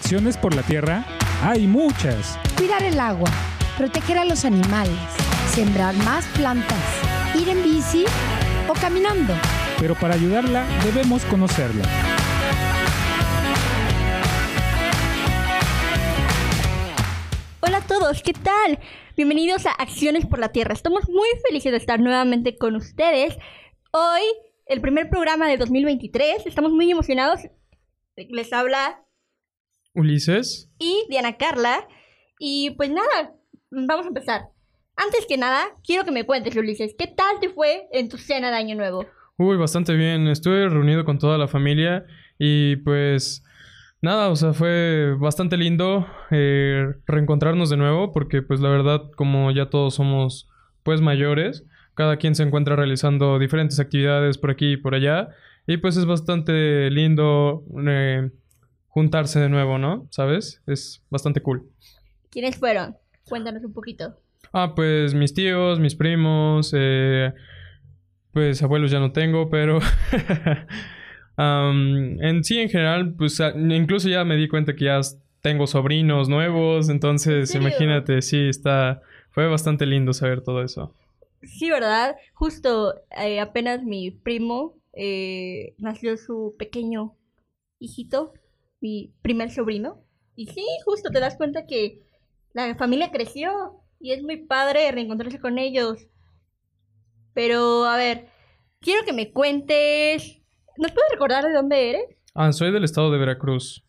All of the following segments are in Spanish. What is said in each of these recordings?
Acciones por la tierra hay muchas. Cuidar el agua, proteger a los animales, sembrar más plantas, ir en bici o caminando. Pero para ayudarla debemos conocerla. Hola a todos, ¿qué tal? Bienvenidos a Acciones por la Tierra. Estamos muy felices de estar nuevamente con ustedes. Hoy, el primer programa de 2023. Estamos muy emocionados. Les habla Ulises. y Diana Carla. Y pues nada, vamos a empezar. Antes que nada, quiero que me cuentes, Ulises, ¿qué tal te fue en tu cena de Año Nuevo? Uy, bastante bien. Estuve reunido con toda la familia y pues nada, o sea, fue bastante lindo eh, reencontrarnos de nuevo porque pues la verdad como ya todos somos pues mayores, cada quien se encuentra realizando diferentes actividades por aquí y por allá y pues es bastante lindo eh, juntarse de nuevo, ¿no? ¿Sabes? Es bastante cool. ¿Quiénes fueron? Cuéntanos un poquito. Ah, pues mis tíos, mis primos, eh, pues abuelos ya no tengo, pero en sí en general, pues incluso ya me di cuenta que ya tengo sobrinos nuevos, entonces imagínate, sí, está, fue bastante lindo saber todo eso. Sí, ¿verdad? Justo eh, apenas mi primo eh, nació su pequeño hijito, mi primer sobrino. Y sí, justo te das cuenta que la familia creció y es muy padre reencontrarse con ellos. Pero, a ver, quiero que me cuentes. ¿Nos puedes recordar de dónde eres? Ah, soy del estado de Veracruz.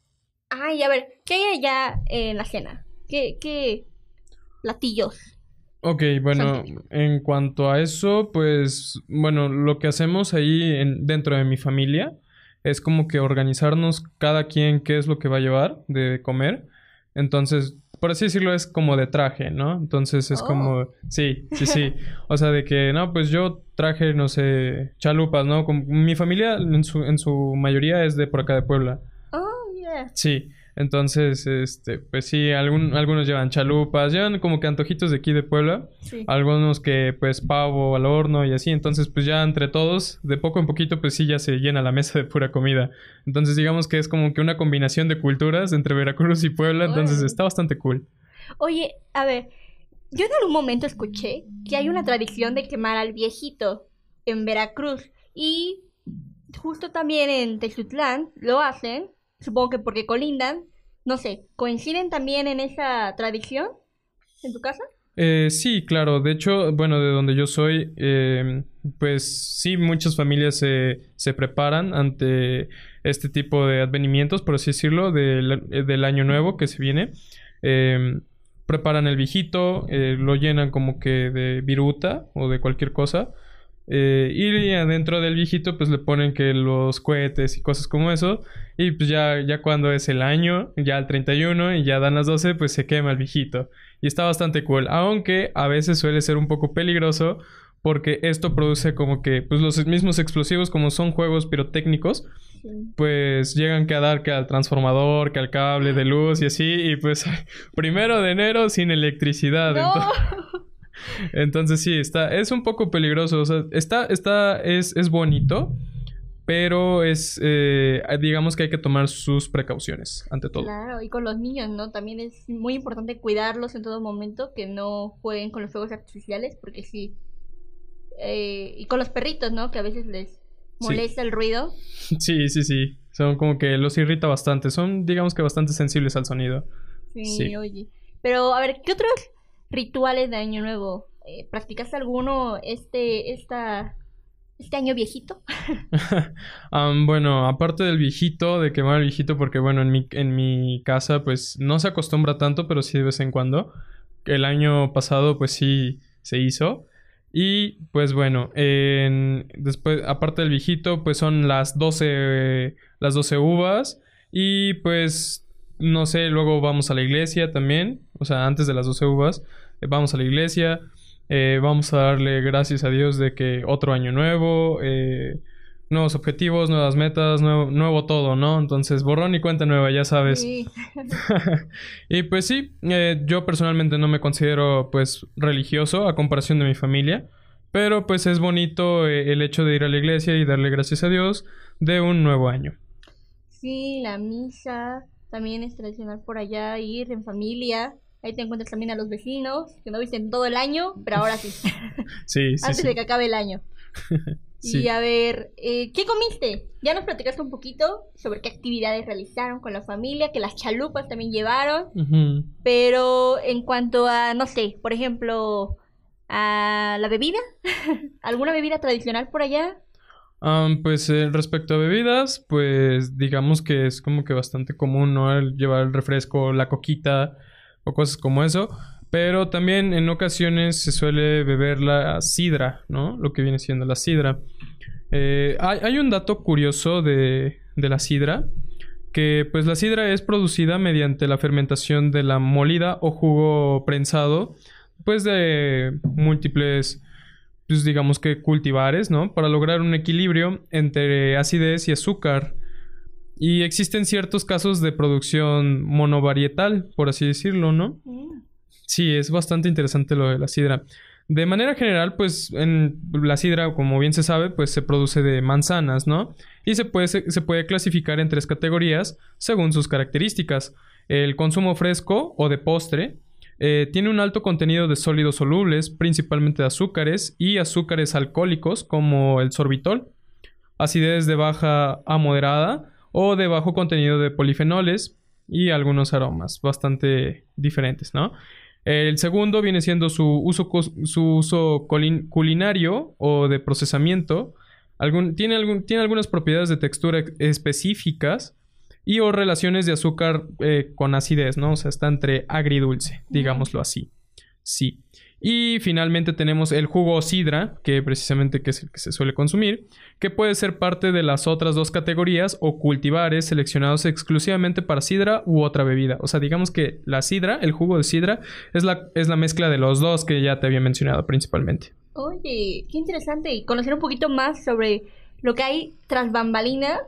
Ay, a ver, ¿qué hay allá en la cena? ¿Qué, qué platillos? Ok, bueno, en cuanto a eso, pues, bueno, lo que hacemos ahí en- dentro de mi familia es como que organizarnos cada quien qué es lo que va a llevar de comer. Entonces, por así decirlo, es como de traje, ¿no? Entonces es Oh. como, sí, sí, sí. O sea, de que, no, pues yo traje, no sé, chalupas, ¿no? Como- mi familia en su, en su mayoría es de por acá de Puebla. Oh, yeah. Sí, entonces, este, pues sí, algún, algunos llevan chalupas, llevan como que antojitos de aquí de Puebla, Sí. algunos que pues pavo al horno y así, entonces pues ya entre todos, de poco en poquito, pues sí ya se llena la mesa de pura comida. Entonces digamos que es como que una combinación de culturas entre Veracruz y Puebla, entonces está bastante cool. Oye, a ver, yo en algún momento escuché que hay una tradición de quemar al viejito en Veracruz y justo también en Texutlán lo hacen, supongo que porque colindan, no sé, ¿coinciden también en esa tradición en tu casa? Eh, sí, claro. De hecho, bueno, de donde yo soy, eh, pues sí, muchas familias se, se preparan ante este tipo de advenimientos, por así decirlo, del, eh, año nuevo que se viene. Eh, preparan el viejito, eh, lo llenan como que de viruta o de cualquier cosa. Eh, y adentro del viejito, pues le ponen que los cohetes y cosas como eso. Y pues ya, ya cuando es el año, ya el 31 y ya dan las 12, pues se quema el viejito. Y está bastante cool. Aunque a veces suele ser un poco peligroso. Porque esto produce como que pues los mismos explosivos, como son juegos pirotécnicos, pues llegan que a dar que al transformador, que al cable de luz y así. Y pues primero de enero sin electricidad. No. Ento- Entonces sí, está, es un poco peligroso. O sea, está, está, es, es bonito. Pero es, eh, digamos que hay que tomar sus precauciones ante todo. Claro, y con los niños, ¿no? También es muy importante cuidarlos en todo momento, que no jueguen con los fuegos artificiales, porque sí. eh, y con los perritos, ¿no? Que a veces les Sí. molesta el ruido. Sí, sí, sí. Son como que los irrita bastante. Son, digamos que bastante sensibles al sonido. Sí, Sí. oye. Pero, a ver, ¿qué otros rituales de Año Nuevo? Eh, ¿Practicaste alguno este, esta, este año viejito? Bueno, aparte del viejito, de quemar el viejito, porque bueno, en mi, en mi casa pues no se acostumbra tanto, pero sí de vez en cuando. El año pasado pues sí se hizo. Y pues bueno, en- después, aparte del viejito, pues son las 12, las 12 uvas. Y pues, no sé, luego vamos a la iglesia también. O sea, antes de las 12 uvas, eh, vamos a la iglesia. eh, vamos a darle gracias a Dios de que otro año nuevo, eh, nuevos objetivos, nuevas metas, nuevo, nuevo todo, ¿no? Entonces, borrón y cuenta nueva, ya sabes. Sí. y pues sí, eh, yo personalmente no me considero pues religioso a comparación de mi familia, pero pues es bonito eh, el hecho de ir a la iglesia y darle gracias a Dios de un nuevo año. Sí, la misa. También es tradicional por allá ir en familia. Ahí te encuentras también a los vecinos, que no visten todo el año, pero ahora sí. Sí, sí, Antes sí. de que acabe el año. Sí. Y a ver, eh, ¿qué comiste? Ya nos platicaste un poquito sobre qué actividades realizaron con la familia, que las chalupas también llevaron. Pero en cuanto a, no sé, por ejemplo, a la bebida, ¿alguna bebida tradicional por allá? Am, pues eh, respecto a bebidas, pues digamos que es como que bastante común, ¿no? El llevar el refresco, la coquita cosas como eso. Pero también en ocasiones se suele beber la sidra, ¿no? Lo que viene siendo la sidra. Eh, hay, hay un dato curioso de, de la sidra, que pues la sidra es producida mediante la fermentación de la molida o jugo prensado, pues de múltiples pues digamos que cultivares, ¿no? Para lograr un equilibrio entre acidez y azúcar. Y existen ciertos casos de producción monovarietal, por así decirlo, ¿no? Sí, es bastante interesante lo de la sidra. De manera general, pues en la sidra, como bien se sabe, pues se produce de manzanas, ¿no? Y se puede, se, puede clasificar en tres categorías según sus características. El consumo fresco o de postre, eh, tiene un alto contenido de sólidos solubles, principalmente de azúcares y azúcares alcohólicos como el sorbitol, acidez de baja a moderada o de bajo contenido de polifenoles y algunos aromas bastante diferentes, ¿no? El segundo viene siendo su uso, su uso culinario o de procesamiento. Tiene, algún- tiene algunas propiedades de textura ex- específicas y o relaciones de azúcar eh, con acidez, ¿no? O sea, está entre agridulce, digámoslo así. Sí. Y finalmente tenemos el jugo sidra, que precisamente que es el que se suele consumir, que puede ser parte de las otras dos categorías o cultivares seleccionados exclusivamente para sidra u otra bebida. O sea, digamos que la sidra, el jugo de sidra, es la, es la mezcla de los dos que ya te había mencionado principalmente. Oye, qué interesante. Conocer un poquito más sobre lo que hay tras bambalinas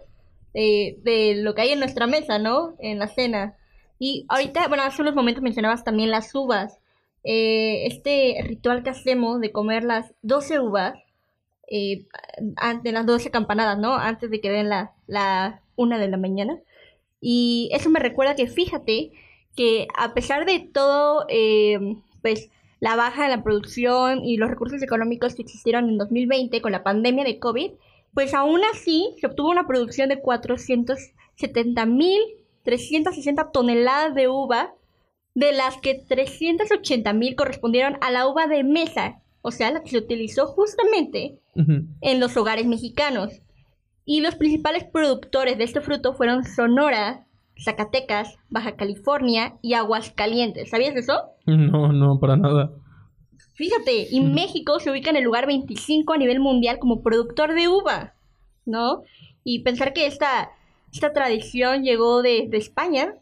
eh, de lo que hay en nuestra mesa, ¿no? En la cena. Y ahorita, bueno, hace unos momentos mencionabas también las uvas. Eh, este ritual que hacemos de comer las 12 uvas eh, antes las 12 campanadas, ¿no? Antes de que den la, la una de la mañana. Y eso me recuerda que fíjate que a pesar de todo, eh, pues la baja en la producción y los recursos económicos que existieron en 2020 con la pandemia de COVID, pues aún así se obtuvo una producción de 470.360 toneladas de uva, de las que 380.000 correspondieron a la uva de mesa, o sea, la que se utilizó justamente en los hogares mexicanos. Y los principales productores de este fruto fueron Sonora, Zacatecas, Baja California y Aguascalientes. ¿Sabías eso? No, no, para nada. Fíjate, y México se ubica en el lugar 25 a nivel mundial como productor de uva, ¿no? Y pensar que esta, esta tradición llegó de, de España,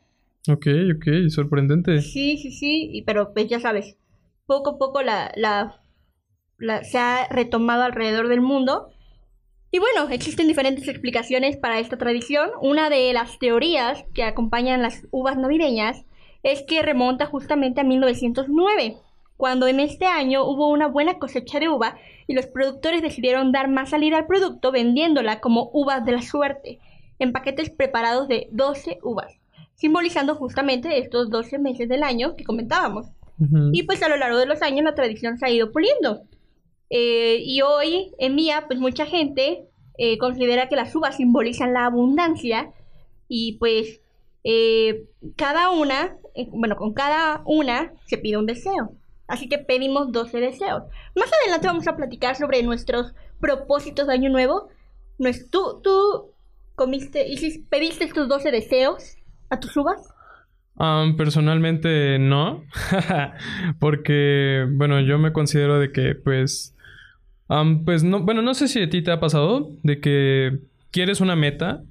Ok, ok, sorprendente. sí, sí, sí, pero pues ya sabes, poco a poco la, la, la- se ha retomado alrededor del mundo. Y bueno, existen diferentes explicaciones para esta tradición. Una de las teorías que acompañan las uvas navideñas es que remonta justamente a 1909, cuando en este año hubo una buena cosecha de uva y los productores decidieron dar más salida al producto vendiéndola como uvas de la suerte, en paquetes preparados de 12 uvas, simbolizando justamente estos 12 meses del año que comentábamos. Y pues a lo largo de los años la tradición se ha ido puliendo. Eh, y hoy en día, pues mucha gente eh, considera que las uvas simbolizan la abundancia y pues eh, cada una, bueno, con cada una se pide un deseo. Así que pedimos 12 deseos. Más adelante vamos a platicar sobre nuestros propósitos de año nuevo. ¿Tú, tú comiste, pediste tus 12 deseos a tus uvas? Am, personalmente no, porque bueno, yo me considero de que pues, pues no, bueno, no sé si a ti te ha pasado de que quieres una meta,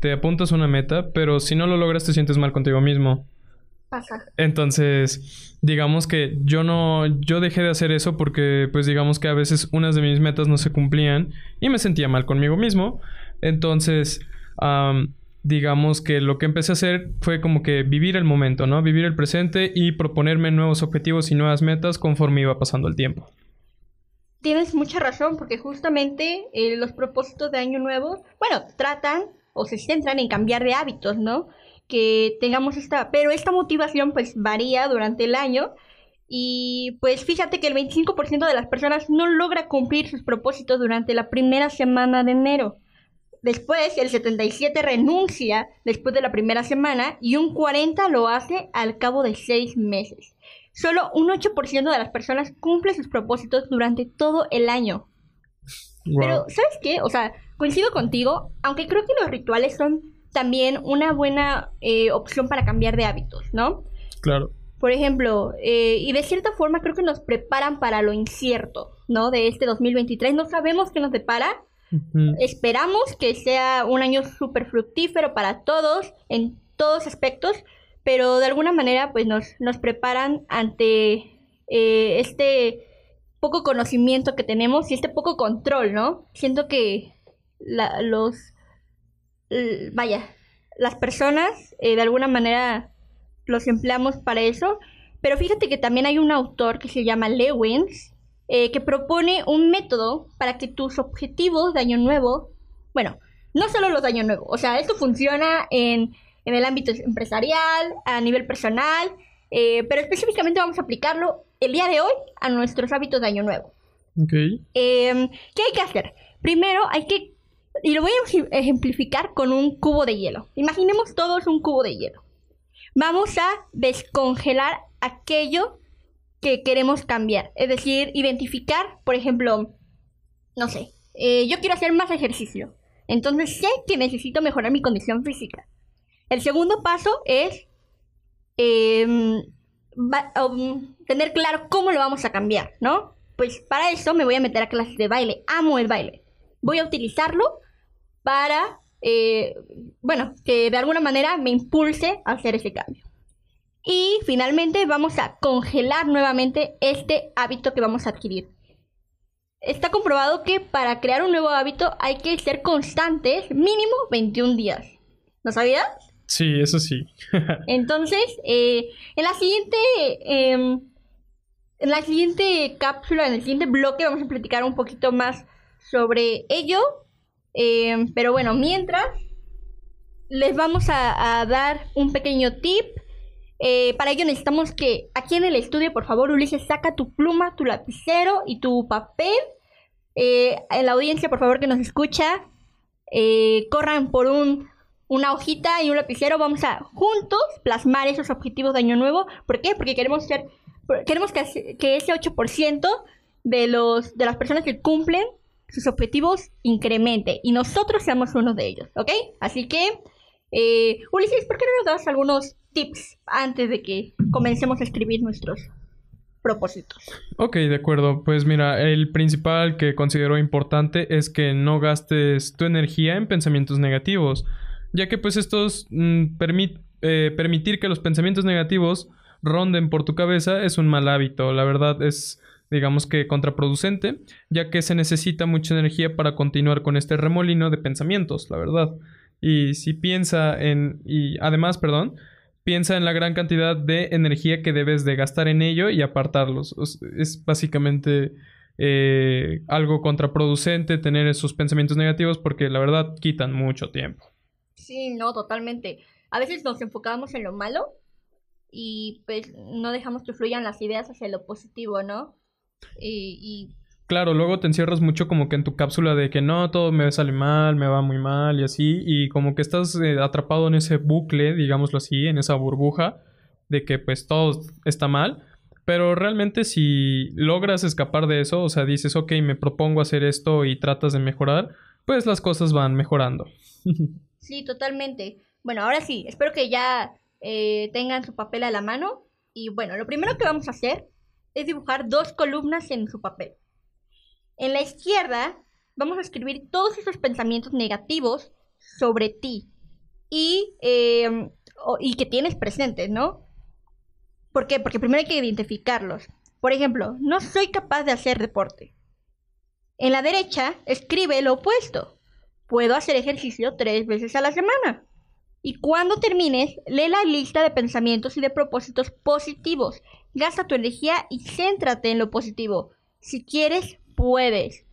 te apuntas a una meta, pero si no lo logras te sientes mal contigo mismo. Pasa. Entonces, digamos que yo no, yo dejé de hacer eso porque, pues, digamos que a veces unas de mis metas no se cumplían y me sentía mal conmigo mismo. Entonces, am, digamos que lo que empecé a hacer fue como que vivir el momento, ¿no? Vivir el presente y proponerme nuevos objetivos y nuevas metas conforme iba pasando el tiempo. Tienes mucha razón, porque justamente eh, los propósitos de Año Nuevo, bueno, tratan o se centran en cambiar de hábitos, ¿no? que tengamos esta, pero esta motivación pues varía durante el año y pues fíjate que el 25% de las personas no logra cumplir sus propósitos durante la primera semana de enero. Después, el 77 renuncia después de la primera semana y un 40 lo hace al cabo de seis meses. Solo un 8% de las personas cumple sus propósitos durante todo el año. Pero, ¿sabes qué? O sea, coincido contigo, aunque creo que los rituales son también una buena eh, opción para cambiar de hábitos, ¿no? Claro. Por ejemplo, eh, y de cierta forma creo que nos preparan para lo incierto, ¿no? De este 2023. No sabemos qué nos depara. Esperamos que sea un año súper fructífero para todos, en todos aspectos, pero de alguna manera pues nos, nos preparan ante eh, este poco conocimiento que tenemos y este poco control, ¿no? Siento que los, vaya, las personas eh, de alguna manera los empleamos para eso, pero fíjate que también hay un autor que se llama Lewins, eh, que propone un método para que tus objetivos de año nuevo, bueno, no solo los de año nuevo, o sea, esto funciona en, en el ámbito empresarial, a nivel personal, eh, pero específicamente vamos a aplicarlo el día de hoy a nuestros hábitos de año nuevo. Em, ¿Qué hay que hacer? Primero hay que, y lo voy a ejemplificar con un cubo de hielo. Imaginemos todos un cubo de hielo. Vamos a descongelar aquello que queremos cambiar. Es decir, identificar, por ejemplo, no sé, eh, yo quiero hacer más ejercicio. Entonces sé que necesito mejorar mi condición física. El segundo paso es em, um, tener claro cómo lo vamos a cambiar, ¿no? Pues para eso me voy a meter a clases de baile. Amo el baile. Voy a utilizarlo para eh, bueno, que de alguna manera me impulse a hacer ese cambio. Y finalmente vamos a congelar nuevamente este hábito que vamos a adquirir. Está comprobado que para crear un nuevo hábito hay que ser constantes mínimo 21 días. ¿No sabías? Sí, eso sí. Entonces, eh, en la siguiente... Em, en la siguiente cápsula, en el siguiente bloque, vamos a platicar un poquito más sobre ello eh, pero bueno, mientras les vamos a, dar un pequeño tip. Eh, para ello necesitamos que aquí en el estudio, por favor, Ulises, saca tu pluma, tu lapicero y tu papel. Eh, en la audiencia, por favor, que nos escucha, corran por un, una hojita y un lapicero. Vamos a juntos plasmar esos objetivos de Año Nuevo. ¿Por qué? Porque queremos ser, queremos que, que ese 8% de, los, de las personas que cumplen sus objetivos incremente y nosotros seamos uno de ellos, ¿ok? Así que, eh, Ulises, ¿por qué no nos das algunos tips antes de que comencemos a escribir nuestros propósitos? Ok, de acuerdo. Pues mira, el principal que considero importante es que no gastes tu energía en pensamientos negativos, ya que pues estos mm, eh, permitir que los pensamientos negativos ronden por tu cabeza es un mal hábito. La verdad es digamos que contraproducente, ya que se necesita mucha energía para continuar con este remolino de pensamientos, la verdad. Y si piensa en, y además, perdón, piensa en la gran cantidad de energía que debes de gastar en ello y apartarlos. Es básicamente eh, algo contraproducente tener esos pensamientos negativos porque la verdad quitan mucho tiempo. Sí, no, totalmente. A veces nos enfocamos en lo malo y pues no dejamos que fluyan las ideas hacia lo positivo, ¿no? Y, Claro, luego te encierras mucho como que en tu cápsula de que no, todo me sale mal, me va muy mal y así, y como que estás eh, atrapado en ese bucle, digámoslo así, en esa burbuja de que pues todo está mal, pero realmente si logras escapar de eso, o sea, dices, ok, me propongo hacer esto y tratas de mejorar, pues las cosas van mejorando. sí, totalmente. Bueno, ahora sí, espero que ya eh, tengan su papel a la mano. Y bueno, lo primero que vamos a hacer es dibujar dos columnas en su papel. En la izquierda vamos a escribir todos esos pensamientos negativos sobre ti y, em, y que tienes presentes, ¿no? ¿Por qué? Porque primero hay que identificarlos. Por ejemplo, no soy capaz de hacer deporte. En la derecha escribe lo opuesto. Puedo hacer ejercicio tres veces a la semana. Y cuando termines, lee la lista de pensamientos y de propósitos positivos Gasta tu energía y céntrate en lo positivo. Si quieres, puedes.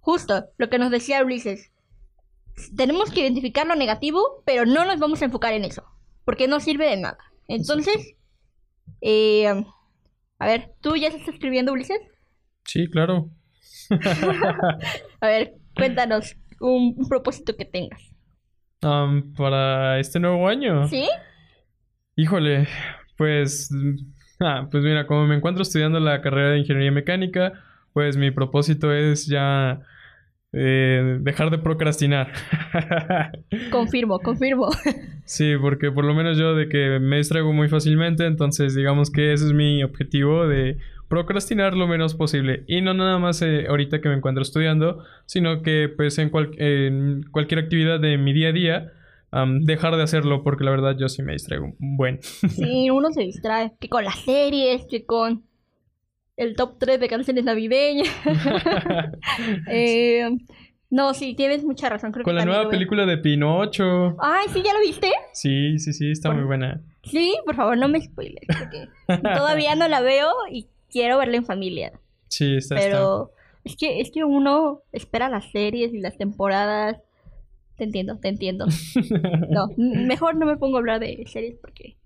Justo lo que nos decía Ulises. Tenemos que identificar lo negativo, pero no nos vamos a enfocar en eso. porque no sirve de nada. Entonces, eh, a ver, ¿tú ya estás escribiendo, Ulises? Sí, claro. A ver, cuéntanos un, un propósito que tengas. Am, para este nuevo año. ¿Sí? Híjole, pues, ah, pues mira, como me encuentro estudiando la carrera de ingeniería mecánica, pues mi propósito es ya eh, dejar de procrastinar. Confirmo, confirmo. Sí, porque por lo menos yo de que me distraigo muy fácilmente, entonces digamos que ese es mi objetivo de procrastinar lo menos posible. Y no nada más eh, ahorita que me encuentro estudiando, sino que pues en, cual- en cualquier actividad de mi día a día, am, dejar de hacerlo, porque la verdad yo sí me distraigo un buen. Sí, uno se distrae. Que con las series, que con el top 3 de canciones navideñas. Eh, no, sí, tienes mucha razón. Creo Con que la nueva película de Pinocho. Ay, sí, ¿ya lo viste? Sí, sí, sí, está muy buena. Sí, por favor, no me spoiles. Porque todavía no la veo y quiero verla en familia. Sí, está, está. Pero es que, es que uno espera las series y las temporadas. Te entiendo, te entiendo. No, mejor no me pongo a hablar de series porque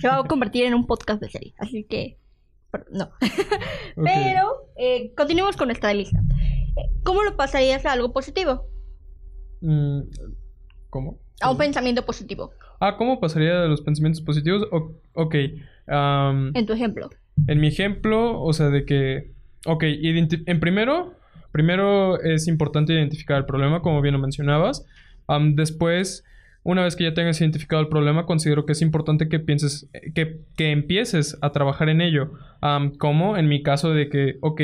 se va a convertir en un podcast de series. Así que, no. Pero eh, continuemos con nuestra lista. ¿Cómo lo pasarías a algo positivo? Mm, ¿Cómo? A un pensamiento positivo, Ah, ¿cómo pasaría de los pensamientos positivos? O- ok. en tu ejemplo. en mi ejemplo, o sea, de que... Ok, en primero, primero es importante identificar el problema, como bien lo mencionabas. Después, una vez que ya tengas identificado el problema, considero que es importante que pienses, eh, que, que empieces a trabajar en ello. Am, como en mi caso de que, ok,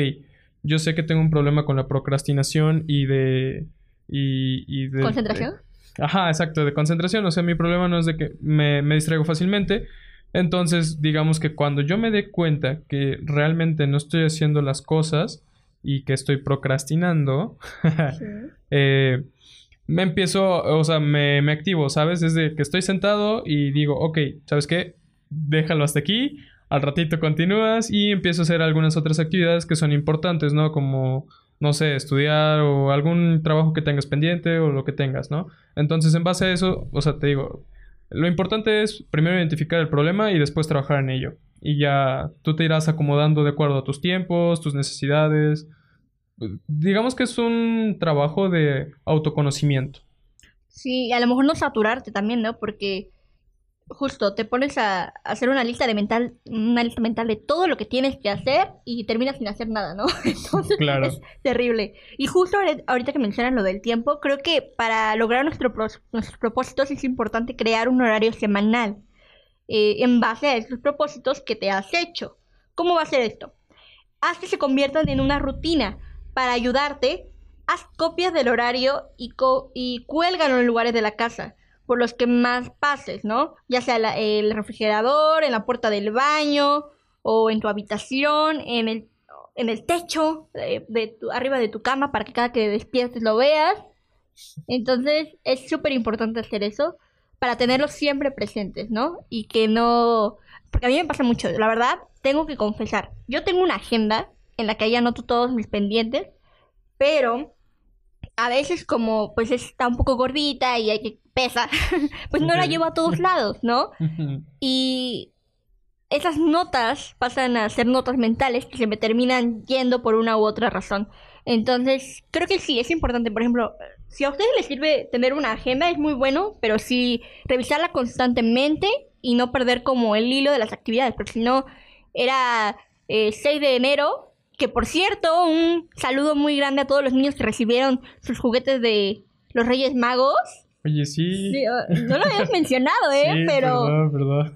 yo sé que tengo un problema con la procrastinación y de... Y, y de ¿Concentración? Ajá, exacto, de concentración. O sea, mi problema no es de que me, me distraigo fácilmente. Entonces, digamos que cuando yo me dé cuenta que realmente no estoy haciendo las cosas y que estoy procrastinando, Sí. eh, me empiezo, o sea, me, me activo, ¿sabes? Desde que estoy sentado y digo, ok, ¿sabes qué? Déjalo hasta aquí, al ratito continúas y empiezo a hacer algunas otras actividades que son importantes, ¿no? Como, no sé, estudiar o algún trabajo que tengas pendiente o lo que tengas, ¿no? Entonces, en base a eso, o sea, te digo, lo importante es primero identificar el problema y después trabajar en ello. Y ya tú te irás acomodando de acuerdo a tus tiempos, tus necesidades. Digamos que es un trabajo de autoconocimiento. Sí, y a lo mejor no saturarte también, ¿no? Porque justo te pones a, a hacer una lista de mental, una lista mental de todo lo que tienes que hacer y terminas sin hacer nada, ¿no? Entonces Claro. es terrible. Y justo ahori- ahorita que mencionan lo del tiempo, creo que para lograr nuestro nuestros propósitos es importante crear un horario semanal eh, en base a esos propósitos que te has hecho. ¿Cómo va a ser esto? Haz que se conviertan en una rutina para ayudarte. Haz copias del horario y, co- y en lugares de la casa por los que más pases, ¿no? Ya sea la- el refrigerador, en la puerta del baño o en tu habitación, en el, techo, arriba de tu cama para que cada que despiertes lo veas. Entonces es súper importante hacer eso para tenerlos siempre presentes, ¿no? Y que no... Porque a mí me pasa mucho, la verdad, tengo que confesar. Yo tengo una agenda en la que ahí anoto todos mis pendientes, pero a veces como pues está un poco gordita y hay que pesa, pues no la llevo a todos lados, ¿no? Y esas notas pasan a ser notas mentales que se me terminan yendo por una u otra razón. Entonces, creo que sí, es importante. Por ejemplo, si a ustedes les sirve tener una agenda, es muy bueno, pero sí revisarla constantemente y no perder como el hilo de las actividades, porque si no, era eh, 6 de enero, que por cierto, un saludo muy grande a todos los niños que recibieron sus juguetes de los Reyes Magos. Oye, sí. Sí, no lo habías mencionado, ¿eh? Sí, pero... Perdón, perdón.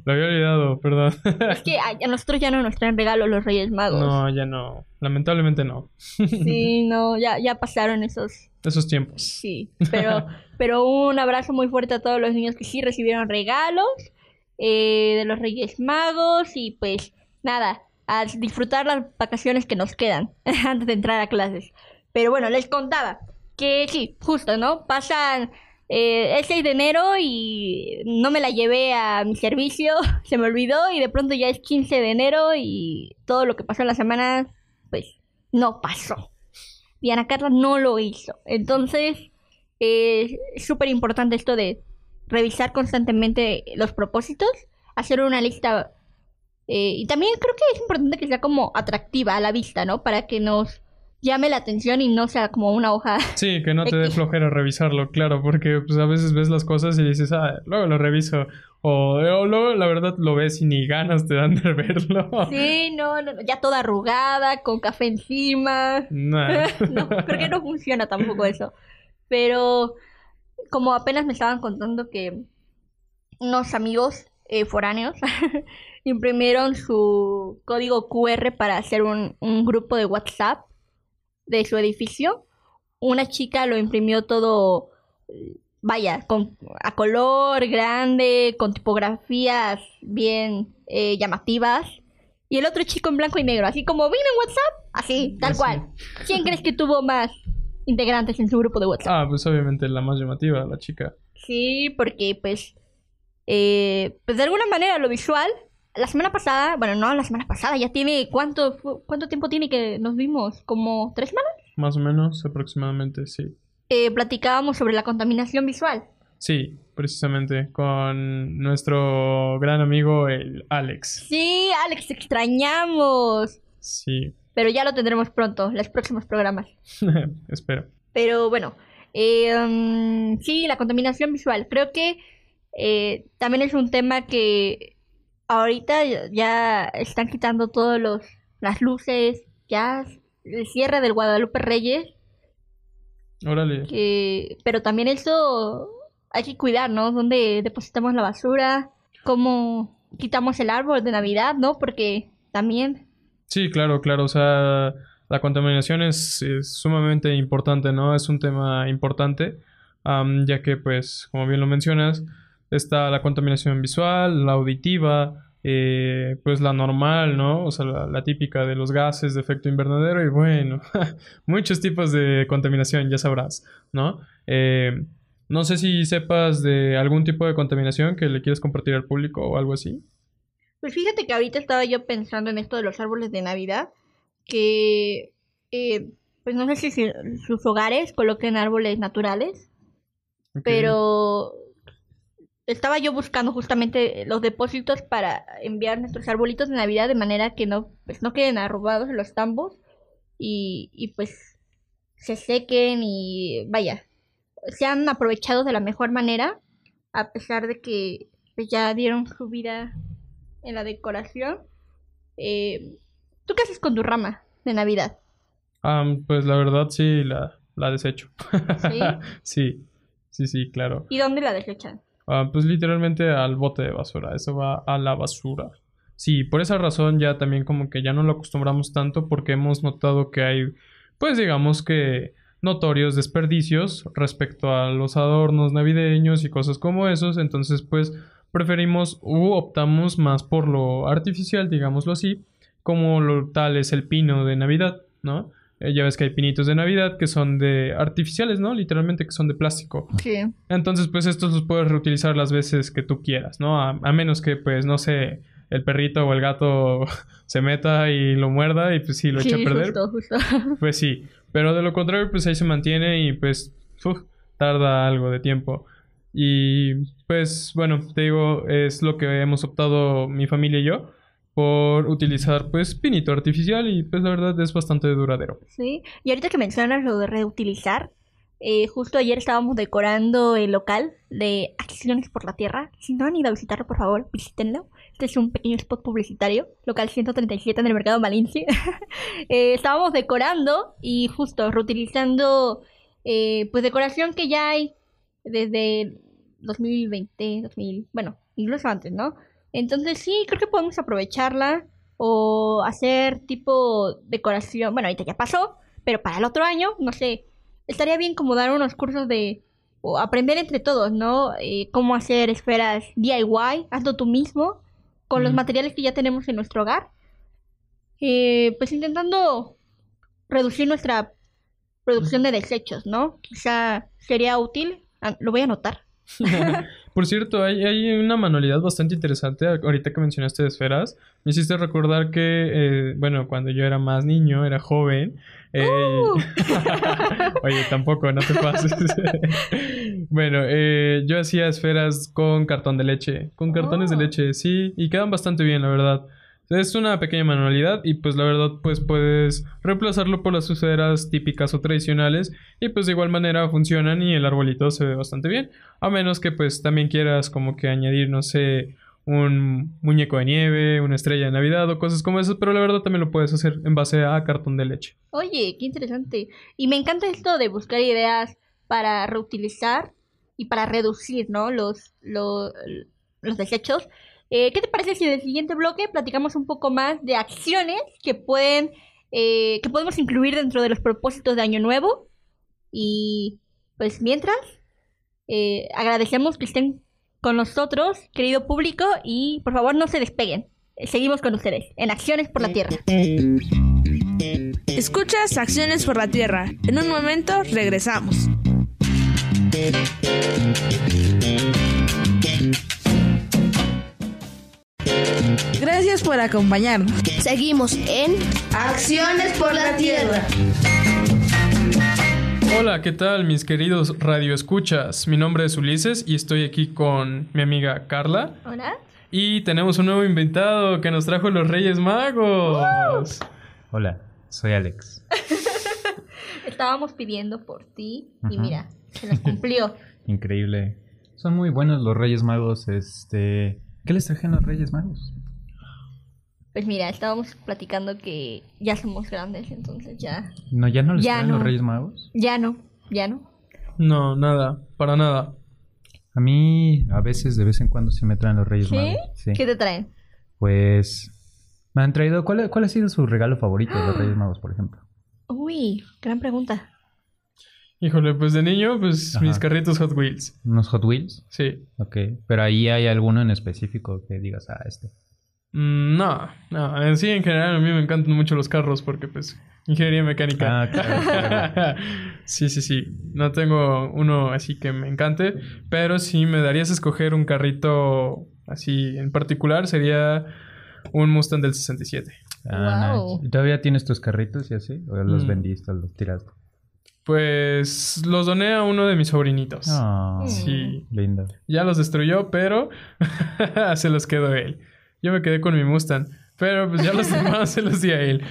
Lo había olvidado, perdón. Es que a, a nosotros ya no nos traen regalos los Reyes Magos. No, ya no. Lamentablemente no. Sí, no, ya, ya pasaron esos. Esos tiempos. Sí. Pero, pero un abrazo muy fuerte a todos los niños que sí recibieron regalos eh, de los Reyes Magos. Y pues nada, a disfrutar las vacaciones que nos quedan antes de entrar a clases. Pero bueno, les contaba que sí, justo, ¿no? Pasan eh, el 6 de enero y no me la llevé a mi servicio, se me olvidó y de pronto ya es 15 de enero y todo lo que pasó en la semana, pues no pasó. Diana Carla no lo hizo. Entonces, eh, es súper importante esto de revisar constantemente los propósitos, hacer una lista. Eh, y también creo que es importante que sea como atractiva a la vista, ¿no? Para que nos llame la atención y no sea como una hoja. Sí, que no te dé flojera revisarlo, claro, porque pues a veces ves las cosas y dices, ah, luego lo reviso. O, o luego la verdad lo ves y ni ganas te dan de verlo. Sí, no, no, no, ya toda arrugada, con café encima. Nah. no, creo que no funciona tampoco eso. Pero como apenas me estaban contando que unos amigos eh, foráneos imprimieron su código QR para hacer un, un grupo de WhatsApp de su edificio. Una chica lo imprimió todo, vaya, con, a color, grande, con tipografías bien eh, llamativas. Y el otro chico en blanco y negro, así como vino en WhatsApp, así, tal Así. cual. ¿Quién crees que tuvo más integrantes en su grupo de WhatsApp? Ah, pues obviamente la más llamativa, la chica. Sí, porque pues, eh, pues de alguna manera lo visual, la semana pasada, bueno, no la semana pasada, ya tiene, ¿cuánto, cuánto tiempo tiene que nos vimos? ¿Como tres semanas? Más o menos, aproximadamente, sí. Eh, platicábamos sobre la contaminación visual. Sí, precisamente, con nuestro gran amigo, el Alex. Sí, Alex, te extrañamos. Sí, Pero ya lo tendremos pronto, los próximos programas. espero. Pero bueno, eh, mm, sí, la contaminación visual. Creo que eh, también es un tema que ahorita ya- están quitando todos los las luces, ya el cierre del Guadalupe Reyes, Órale. que pero también eso hay que cuidar, ¿no? Dónde depositamos la basura, cómo quitamos el árbol de Navidad, ¿no? Porque también Sí, claro, claro. O sea, la contaminación es, es sumamente importante, ¿no? Es un tema importante, am, ya que, pues, como bien lo mencionas, está la contaminación visual, la auditiva, eh, pues la normal, ¿no? O sea, la, la típica de los gases de efecto invernadero y bueno, muchos tipos de contaminación, ya sabrás, ¿no? Eh, no sé si sepas de algún tipo de contaminación que le quieres compartir al público o algo así. Pues fíjate que ahorita estaba yo pensando en esto de los árboles de Navidad, que eh, pues no sé si sus hogares coloquen árboles naturales, pero estaba yo buscando justamente los depósitos para enviar nuestros arbolitos de Navidad de manera que no, pues no queden arrobados en los tambos y, y pues se sequen y vaya, sean aprovechados de la mejor manera, a pesar de que pues, ya dieron su vida en la decoración. Eh, ¿Tú qué haces con tu rama de Navidad? Am, pues la verdad sí, la, la desecho. ¿Sí? sí, sí, sí, claro. ¿Y dónde la desechan? Ah, pues literalmente al bote de basura, eso va a la basura. Sí, por esa razón ya también como que ya no lo acostumbramos tanto porque hemos notado que hay, pues digamos que notorios desperdicios respecto a los adornos navideños y cosas como esos, entonces pues preferimos u optamos más por lo artificial, digámoslo así, como lo tal es el pino de Navidad, ¿no? Eh, ya ves que hay pinitos de Navidad que son de artificiales, ¿no? Literalmente que son de plástico. Sí. Entonces, pues estos los puedes reutilizar las veces que tú quieras, ¿no? A, a menos que, pues, no sé, el perrito o el gato se meta y lo muerda y pues sí, lo eche a perder. justo, justo. Pues sí. Pero de lo contrario, pues ahí se mantiene y pues uf, tarda algo de tiempo. Y pues bueno, te digo, es lo que hemos optado mi familia y yo por utilizar pues pinito artificial y pues la verdad es bastante duradero. Sí. Y ahorita que mencionas lo de reutilizar, eh, justo ayer estábamos decorando el local de Acciones por la Tierra. Si no han ido a visitarlo, por favor, visítenlo. Este es un pequeño spot publicitario, local 137 en el mercado Malinche. Eh, estábamos decorando y justo reutilizando eh, pues decoración que ya hay desde 2020, 2000, bueno, incluso antes, ¿no? Entonces sí, creo que podemos aprovecharla o hacer tipo decoración. Bueno, ahorita ya pasó, pero para el otro año, no sé, estaría bien como dar unos cursos de o aprender entre todos, ¿no? Eh, cómo hacer esferas DIY, hazlo tú mismo con los Mm. materiales que ya tenemos en nuestro hogar. Eh, pues intentando reducir nuestra producción de desechos, ¿no? Quizá sería útil. Ah, lo voy a anotar. Por cierto, hay, hay una manualidad bastante interesante. Ahorita que mencionaste de esferas, me hiciste recordar que, eh, bueno, cuando yo era más niño, era joven. eh, ¡Uh! Oye, tampoco, no te pases. Bueno, eh, yo hacía esferas con cartón de leche, con cartones de Oh. leche, sí, y quedan bastante bien, la verdad. Es una pequeña manualidad y pues la verdad pues puedes reemplazarlo por las esferas típicas o tradicionales y pues de igual manera funcionan y el arbolito se ve bastante bien. A menos que pues también quieras como que añadir, no sé, un muñeco de nieve, una estrella de Navidad o cosas como eso, pero la verdad también lo puedes hacer en base a cartón de leche. Oye, qué interesante. Y me encanta esto de buscar ideas para reutilizar y para reducir, ¿no? Los, los, los desechos. Eh, ¿Qué te parece si en el siguiente bloque platicamos un poco más de acciones que pueden, eh, que podemos incluir dentro de los propósitos de Año Nuevo? Y pues mientras, eh, agradecemos que estén con nosotros, querido público, y por favor no se despeguen. Seguimos con ustedes en Acciones por la Tierra. Escuchas Acciones por la Tierra. En un momento regresamos. Gracias por acompañarnos. Seguimos en Acciones por la Tierra. Hola, ¿qué tal mis queridos radioescuchas? Mi nombre es Ulises y estoy aquí con mi amiga Carla. Hola. Y tenemos un nuevo invitado que nos trajo los Reyes Magos. Hola, soy Alex. Estábamos pidiendo por ti y Ajá. mira, se nos cumplió. Increíble. Son muy buenos los Reyes Magos. Este, ¿qué les trajeron los Reyes Magos? Pues mira, estábamos platicando que ya somos grandes, entonces ya. No, ya no les Ya traen no. los Reyes Magos. Ya no, ya no. No, nada, para nada. A mí a veces, de vez en cuando, sí me traen los Reyes ¿Sí? Magos. Sí. ¿Qué te traen? Pues me han traído. ¿Cuál, cuál ha sido su regalo favorito de los Reyes Magos, por ejemplo? Uy, gran pregunta. Híjole, pues de niño, pues Ajá. mis carritos Hot Wheels. ¿Unos Hot Wheels? Sí. Ok. Pero ahí hay alguno en específico que digas, ah, este. Mm, no, no, en sí en general a mí me encantan mucho los carros porque pues ingeniería mecánica. Ah, claro, claro. sí, sí, sí. No tengo uno así que me encante, pero si me darías a escoger un carrito así en particular sería un Mustang del 67. Ah, Wow. nice. ¿Y todavía tienes tus carritos y así? ¿O los Mm. vendiste o los tiraste? Pues los doné a uno de mis sobrinitos. Ah, Sí, lindo. ya los destruyó, pero se los quedó él. Yo me quedé con mi Mustang, pero pues ya los demás se los di a él.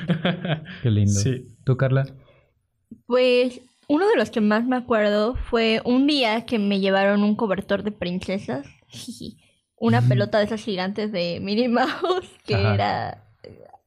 Qué lindo. Sí. ¿Tú, Carla? Pues uno de los que más me acuerdo fue un día que me llevaron un cobertor de princesas. Una pelota de esas gigantes de Minnie Mouse que Ajá. era...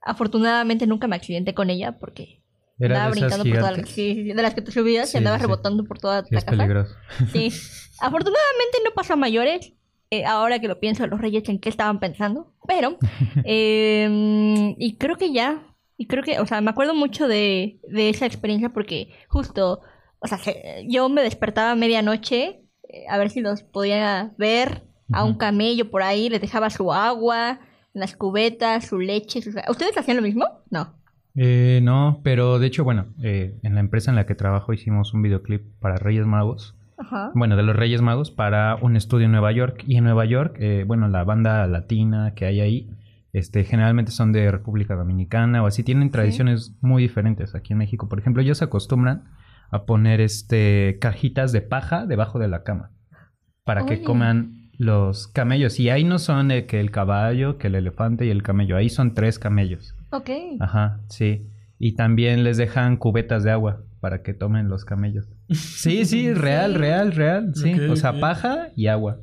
Afortunadamente nunca me accidenté con ella porque ¿Era andaba de brincando por toda la... sí, de las que tú subías Sí, y andabas sí, sí. rebotando por toda Sí, la es casa. peligroso. Sí. Afortunadamente no pasó a mayores. Eh, ahora que lo pienso, los reyes en qué estaban pensando. Pero, eh, y creo que ya. Y creo que, o sea, me acuerdo mucho de, de esa experiencia porque justo, o sea, se- yo me despertaba a medianoche eh, a ver si los podía ver a un camello por ahí, les dejaba su agua, las cubetas, su leche. sus- ¿Ustedes hacían lo mismo? No. Eh, no, pero de hecho, bueno, en la empresa en la que trabajo hicimos un videoclip para Reyes Magos. Ajá. Bueno, de los Reyes Magos para un estudio en Nueva York. Y en Nueva York, eh, bueno, la banda latina que hay ahí, este, generalmente son de República Dominicana o así. Tienen tradiciones muy diferentes. Aquí en México, por ejemplo, ellos se acostumbran a poner este cajitas de paja debajo de la cama para que coman los camellos. Y ahí no son que el caballo, que el elefante y el camello. Ahí son tres camellos. Ok. Ajá, sí. Y también les dejan cubetas de agua para que tomen los camellos. Sí, sí, real, real, real. Sí, o sea, paja y agua.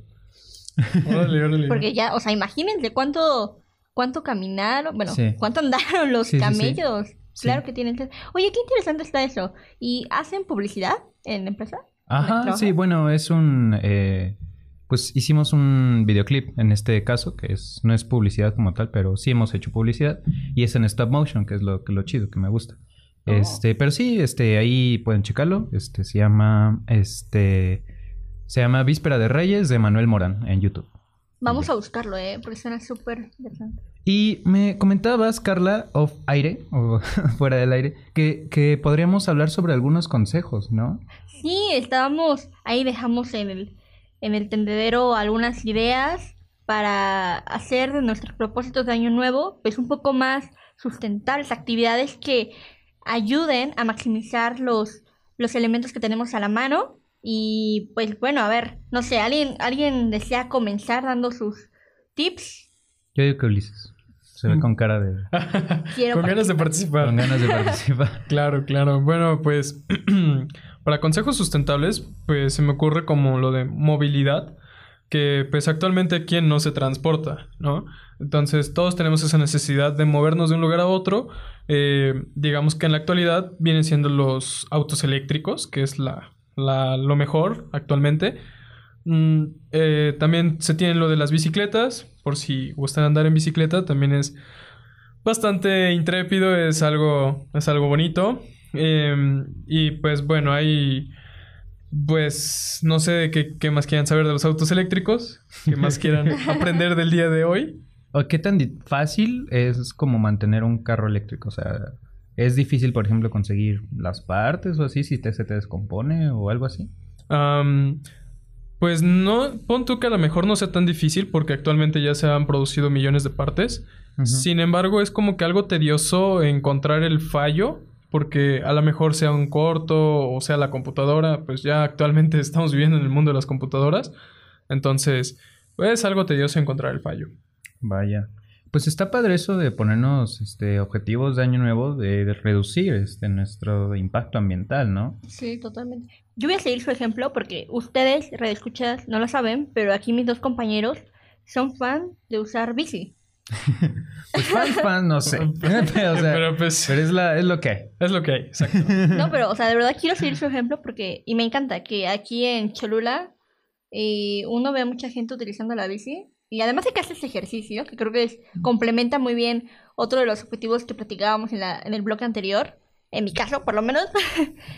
Órale, órale. Porque ya, o sea, imagínense cuánto, cuánto caminaron, bueno, Sí. cuánto andaron los Sí, sí, sí. camellos. Claro Sí. que tienen. Oye, qué interesante está eso. ¿Y hacen publicidad en la empresa? Ajá, sí, bueno, es un... eh, pues hicimos un videoclip en este caso, que es no es publicidad como tal, pero sí hemos hecho publicidad. Y es en stop motion, que es lo, que lo chido, que me gusta. Oh. Este, pero sí, este, ahí pueden checarlo. Este, se llama, este, se llama Víspera de Reyes de Manuel Morán en YouTube. Vamos a buscarlo, ¿eh? Porque suena súper interesante. Y me comentabas, Carla, off aire, o fuera del aire, que, que podríamos hablar sobre algunos consejos, ¿no? Sí, estábamos, ahí dejamos en el, en el tendedero algunas ideas para hacer de nuestros propósitos de año nuevo, pues un poco más sustentables, actividades que ayuden a maximizar los, los elementos que tenemos a la mano Y pues bueno, a ver, no sé, ¿alguien, ¿alguien desea comenzar dando sus tips? Yo digo que Ulises. Se ve con cara de... Con ganas de participar. con ganas de participar. Claro, claro. Bueno, pues para consejos sustentables, pues se me ocurre como lo de movilidad, que pues actualmente quién no se transporta, ¿no? Entonces todos tenemos esa necesidad de movernos de un lugar a otro. Eh, digamos que en la actualidad vienen siendo los autos eléctricos, que es la, la- lo mejor actualmente. Mm, eh, también se tiene lo de las bicicletas, por si gustan andar en bicicleta, también es bastante intrépido, es algo, es algo bonito. Eh, y pues bueno, hay, pues no sé qué, qué más quieran saber de los autos eléctricos, qué más quieran aprender del día de hoy. ¿O qué tan fácil es como mantener un carro eléctrico? O sea, ¿es difícil, por ejemplo, conseguir las partes o así si te, se te descompone o algo así? Pues no, pon tú que a lo mejor no sea tan difícil porque actualmente ya se han producido millones de partes. Sin embargo, es como que algo tedioso encontrar el fallo porque a lo mejor sea un corto o sea la computadora, pues ya actualmente estamos viviendo en el mundo de las computadoras. Entonces, pues es algo tedioso encontrar el fallo. Vaya. Pues está padre eso de ponernos este, objetivos de año nuevo, de, de reducir este, nuestro impacto ambiental, ¿no? Sí, totalmente. Yo voy a seguir su ejemplo porque ustedes, redescuchas, no lo saben, pero aquí mis dos compañeros son fan de usar bici. Pues fan, fan, no sé. pero, o sea, Pero pues pero es, la, es lo que hay. es lo que hay, exacto. No, pero, o sea, de verdad quiero seguir su ejemplo porque, y me encanta que aquí en Cholula eh, uno ve a mucha gente utilizando la bici y además de que haces ejercicio, que creo que es- complementa muy bien otro de los objetivos que platicábamos en, la, en el bloque anterior, en mi caso por lo menos,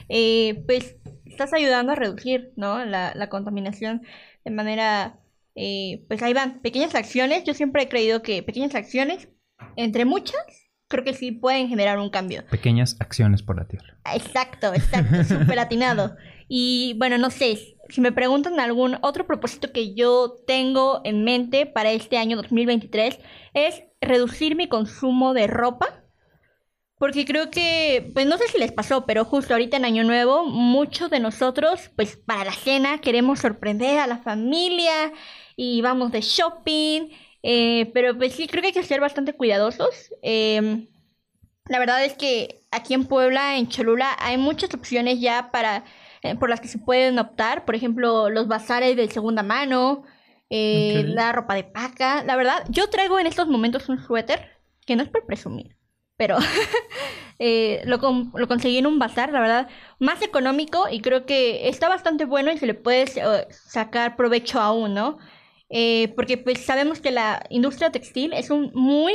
eh, pues estás ayudando a reducir, ¿no? La, la contaminación de manera, eh, pues ahí van, pequeñas acciones, yo siempre he creído que pequeñas acciones, entre muchas, creo que sí pueden generar un cambio. Pequeñas acciones por la tierra. Exacto, exacto, súper atinado. Y bueno, no sé, si me preguntan algún otro propósito que yo tengo en mente para este año 2023 es reducir mi consumo de ropa. Porque creo que, pues no sé si les pasó, pero justo ahorita en Año Nuevo, muchos de nosotros, pues para la cena queremos sorprender a la familia y vamos de shopping. eh, pero pues sí, creo que hay que ser bastante cuidadosos. em, la verdad es que aquí en Puebla, en Cholula, hay muchas opciones ya para eh, por las que se pueden optar. Por ejemplo, los bazares de segunda mano, eh, la ropa de paca. La verdad, yo traigo en estos momentos un suéter que no es por presumir, pero eh, lo, con- lo conseguí en un bazar, la verdad, más económico y creo que está bastante bueno y se le puede sacar provecho aún, ¿no? Eh, porque pues sabemos que la industria textil es un muy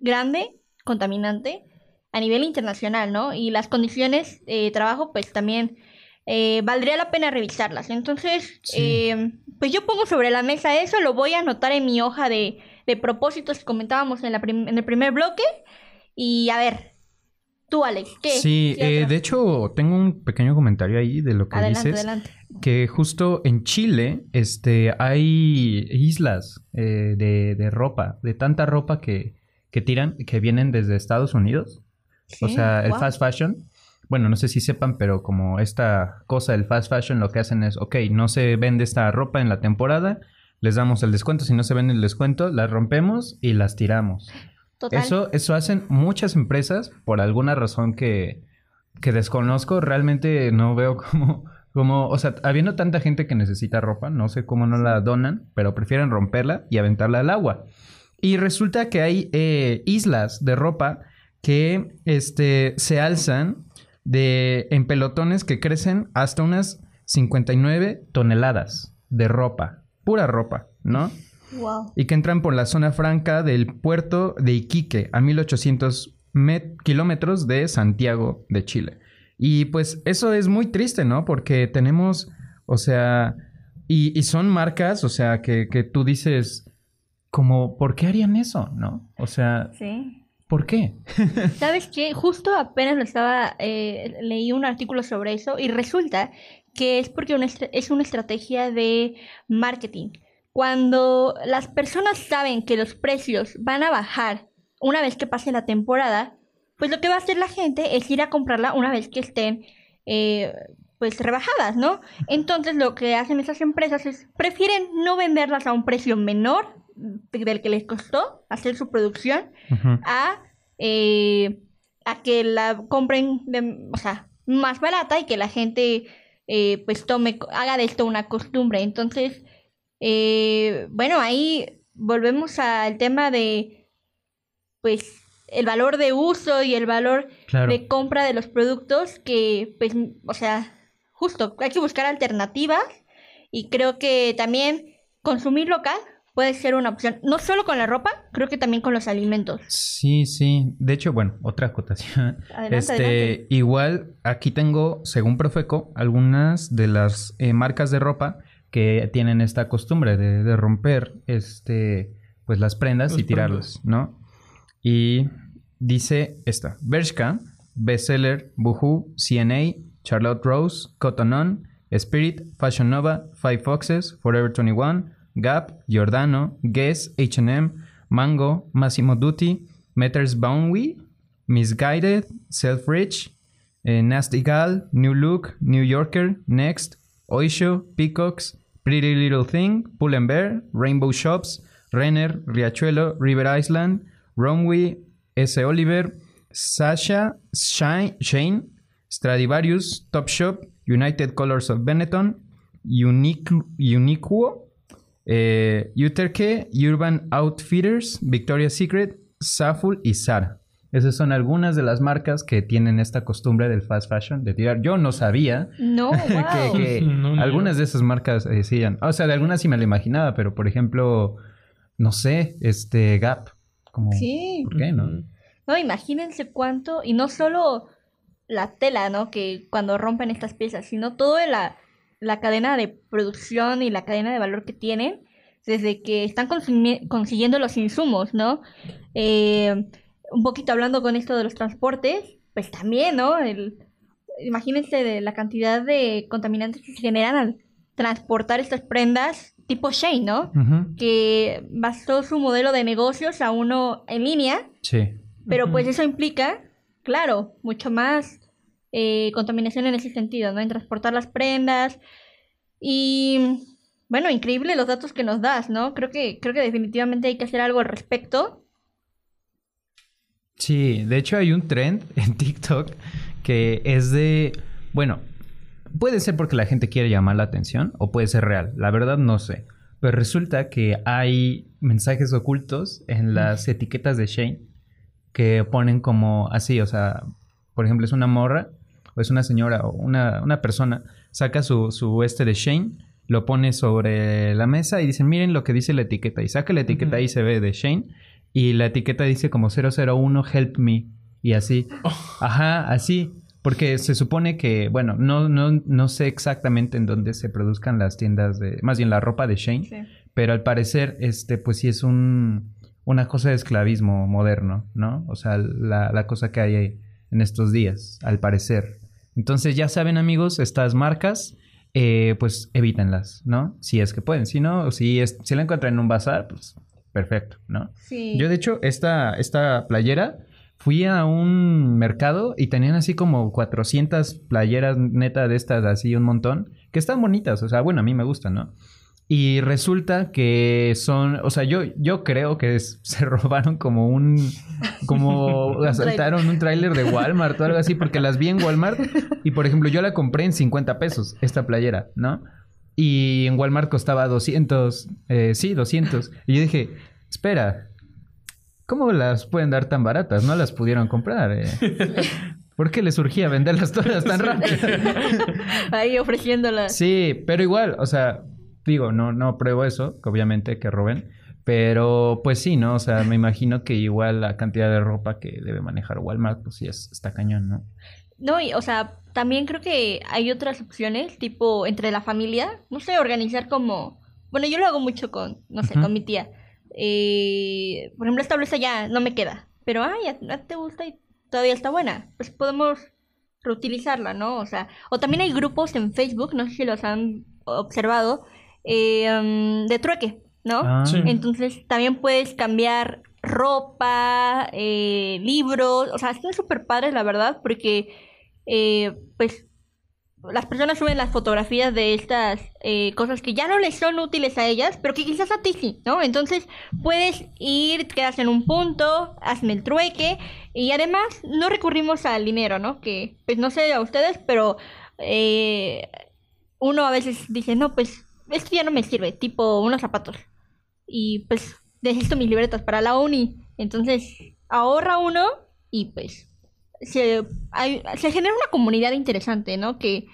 grande contaminante a nivel internacional, ¿no? Y las condiciones de trabajo, pues también eh, valdría la pena revisarlas. Entonces, Sí. eh, pues yo pongo sobre la mesa eso, lo voy a anotar en mi hoja de, de propósitos que comentábamos en, la en el primer bloque. Y a ver, tú, Alex, ¿qué? Sí, ¿Qué eh, de hecho, tengo un pequeño comentario ahí de lo que Adelante, dices. adelante. Que justo en Chile, este, hay islas eh, de, de ropa, de tanta ropa que, que tiran, que vienen desde Estados Unidos. O sea, el fast fashion. Bueno, no sé si sepan, pero como esta cosa del fast fashion, lo que hacen es, ok, no se vende esta ropa en la temporada, les damos el descuento. Si no se vende el descuento, las rompemos y las tiramos. Eso, eso hacen muchas empresas por alguna razón que, que desconozco. Realmente no veo cómo, como, o sea, habiendo tanta gente que necesita ropa, no sé cómo no la donan, pero prefieren romperla y aventarla al agua. Y resulta que hay eh, islas de ropa que este, se alzan de, en pelotones que crecen hasta unas 59 toneladas de ropa, pura ropa, ¿no? Wow. y que entran por la zona franca del puerto de Iquique a 1800 met- kilómetros de Santiago de Chile. Y pues eso es muy triste, ¿no? Porque tenemos, o sea, y, y son marcas, o sea, que, que tú dices, como, ¿por qué harían eso? ¿No? O sea, Sí. ¿por qué? ¿Sabes qué? Justo apenas lo estaba, eh, leí un artículo sobre eso y resulta que es porque una es una estrategia de marketing. Cuando las personas saben que los precios van a bajar una vez que pase la temporada, pues lo que va a hacer la gente es ir a comprarla una vez que estén, eh, pues rebajadas, ¿no? Entonces lo que hacen esas empresas es prefieren no venderlas a un precio menor del que les costó hacer su producción a, eh, a que la compren de, o sea, más barata y que la gente eh, pues tome, haga de esto una costumbre. Entonces, eh, bueno, ahí volvemos al tema de pues el valor de uso y el valor Claro. de compra de los productos que pues o sea justo hay que buscar alternativas y creo que también consumir local puede ser una opción no solo con la ropa creo que también con los alimentos Sí, sí. De hecho, bueno, otra acotación. adelante este, adelante igual aquí tengo, según Profeco, algunas de las eh, marcas de ropa que tienen esta costumbre de, de romper este, pues las prendas y tirarlas, ¿no? Y dice esta: Bershka, Bestseller, Boohoo, CNA, Charlotte Rose, Cotton On, Spirit, Fashion Nova, Five Foxes, Forever 21, Gap, Giordano, Guess, H&M, Mango, Massimo Dutti, Matters Bounty, Misguided, Self-Rich, eh, Nasty Gal, New Look, New Yorker, Next, Oisho, Peacocks, Pretty Little Thing, Pull and Bear, Rainbow Shops, Renner, Riachuelo, River Island, Romwe, S. Oliver, Sasha, Shine, Shane, Stradivarius, Topshop, United Colors of Benetton, Unique, Uniquo, eh, Uterke, Urban Outfitters, Victoria's Secret, Saful y Zara. Esas son algunas de las marcas que tienen esta costumbre del fast fashion de tirar. Yo no sabía no wow. que, que No, algunas de esas marcas eh, decían. O sea, de algunas sí me lo imaginaba, pero por ejemplo, no sé, este Gap. Como, sí ¿Por qué no? no imagínense cuánto y no solo la tela no que cuando rompen estas piezas sino toda la la cadena de producción y la cadena de valor que tienen desde que están consumi- consiguiendo los insumos, ¿no? Eh, un poquito hablando con esto de los transportes, pues también, ¿no? El, imagínense de la cantidad de contaminantes que se generan al transportar estas prendas tipo Shane, ¿no? Que basó su modelo de negocios a uno en línea, Sí. pero pues eso implica, claro, mucho más eh, contaminación en ese sentido, ¿no? En transportar las prendas. Y bueno, increíble los datos que nos das, ¿no? Creo que, creo que definitivamente hay que hacer algo al respecto. Sí, de hecho hay un trend en TikTok que es de, bueno, puede ser porque la gente quiere llamar la atención o puede ser real, la verdad no sé, pero resulta que hay mensajes ocultos en las etiquetas de Shane que ponen como así, o sea, por ejemplo es una morra o es una señora o una, una persona, saca su, su este de Shane, lo pone sobre la mesa y dicen, miren lo que dice la etiqueta y saca la etiqueta y se ve de Shane y la etiqueta dice como 001 help me y así. Ajá, así. Porque se supone que, bueno, no, no, no sé exactamente en dónde se produzcan las tiendas de, más bien la ropa de Shane, pero al parecer, este, pues sí es un, una cosa de esclavismo moderno, ¿no? O sea, la, la cosa que hay ahí en estos días, al parecer. Entonces, ya saben, amigos, estas marcas, eh, pues evítenlas, ¿no? Si es que pueden. Si no, si, es, si la encuentran en un bazar, pues perfecto, ¿no? Sí. Yo, de hecho, esta, esta playera, fui a un mercado y tenían así como 400 playeras neta de estas, así un montón, que están bonitas, o sea, bueno, a mí me gustan, ¿no? Y resulta que son, o sea, yo, yo creo que es- se robaron como un, como asaltaron un tráiler de Walmart o algo así, porque las vi en Walmart y, por ejemplo, yo la compré en 50 pesos, esta playera, ¿no? Y en Walmart costaba 200, eh, sí, 200. Y yo dije, espera, ¿cómo las pueden dar tan baratas? No las pudieron comprar. eh. ¿Por qué les surgía venderlas todas tan rápido? Ahí ofreciéndolas. Sí, pero igual, o sea, digo, no, no pruebo eso, que obviamente que roben. Pero pues sí, ¿no? O sea, me imagino que igual la cantidad de ropa que debe manejar Walmart, pues sí, es, está cañón, ¿no? No, y, o sea, también creo que hay otras opciones, tipo entre la familia, no sé, organizar como, bueno, yo lo hago mucho con, no sé, con mi tía. Eh, por ejemplo, esta blusa ya no me queda, pero, ay, a, a ti te gusta y todavía está buena, pues podemos reutilizarla, ¿no? O sea, o también hay grupos en Facebook, no sé si los han observado, eh, um, de trueque, ¿no? Ah, Sí. Entonces también puedes cambiar ropa, eh, libros, o sea, están súper padres la verdad porque eh, pues las personas suben las fotografías de estas eh, cosas que ya no les son útiles a ellas, pero que quizás a ti sí, ¿no? Entonces puedes ir, quedas en un punto, hacen el trueque y además no recurrimos al dinero, ¿no? Que pues no sé a ustedes, pero eh, uno a veces dice, no, pues esto ya no me sirve, tipo unos zapatos. Y pues necesito mis libretas para la uni. Entonces ahorra uno y pues se, hay- se genera una comunidad interesante, ¿no? Que